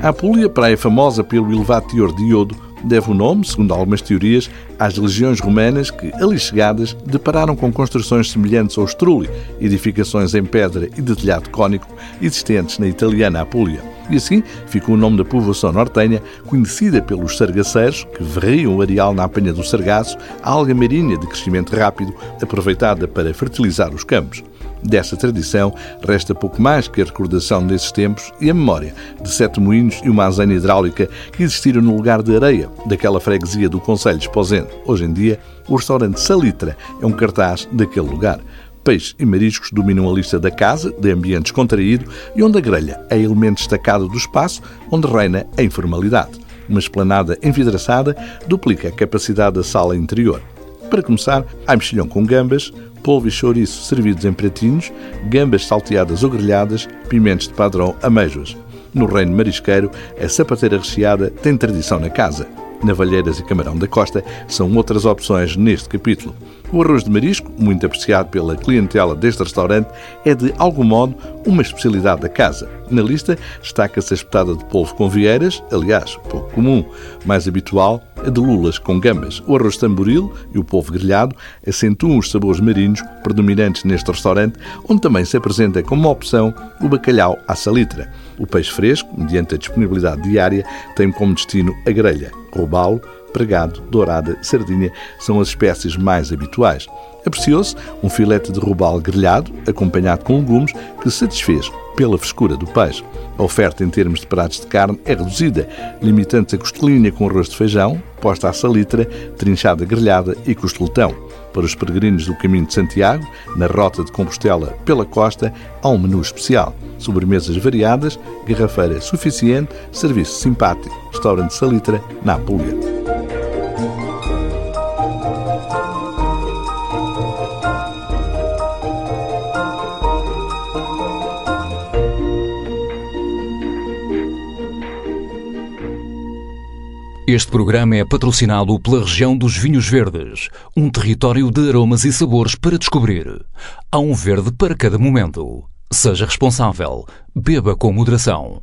A Apulia, praia famosa pelo elevado teor de iodo, deve o nome, segundo algumas teorias, às legiões romanas que, ali chegadas, depararam com construções semelhantes ao Struli, edificações em pedra e de telhado cónico existentes na italiana Apulia. E assim ficou o nome da povoação nortenha, conhecida pelos sargaceiros, que varriam o areal na apanha do sargaço, a alga marinha de crescimento rápido, aproveitada para fertilizar os campos. Dessa tradição, resta pouco mais que a recordação desses tempos e a memória de sete moinhos e uma azeina hidráulica que existiram no lugar de areia daquela freguesia do Conselho de Esposende. Hoje em dia, o restaurante Salitra é um cartaz daquele lugar. Peixe e mariscos dominam a lista da casa, de ambiente descontraído e onde a grelha é elemento destacado do espaço onde reina a informalidade. Uma esplanada envidraçada duplica a capacidade da sala interior. Para começar, há mexilhão com gambas, polvo e chouriço servidos em pratinhos, gambas salteadas ou grelhadas, pimentos de padrão, amêijoas. No reino marisqueiro, a sapateira recheada tem tradição na casa. Navalheiras e camarão da costa são outras opções neste capítulo. O arroz de marisco, muito apreciado pela clientela deste restaurante, é de algum modo uma especialidade da casa. Na lista destaca-se a espetada de polvo com vieiras, aliás, pouco comum. Mais habitual, a de lulas com gambas. O arroz tamboril e o polvo grelhado acentuam os sabores marinhos predominantes neste restaurante, onde também se apresenta como opção o bacalhau à salitra. O peixe fresco, mediante a disponibilidade diária, tem como destino a grelha, robalo, pregado, dourada, sardinha são as espécies mais habituais. Apreciou-se um filete de robalo grelhado, acompanhado com legumes, que satisfez pela frescura do peixe. A oferta em termos de pratos de carne é reduzida, limitando-se a costelinha com arroz de feijão, posta à salitra, trinchada grelhada e costeletão. Para os peregrinos do Caminho de Santiago, na rota de Compostela pela costa, há um menu especial. Sobremesas variadas, garrafeira suficiente, serviço simpático. Restaurante Salitra, na Apulia. Este programa é patrocinado pela região dos Vinhos Verdes, um território de aromas e sabores para descobrir. Há um verde para cada momento. Seja responsável. Beba com moderação.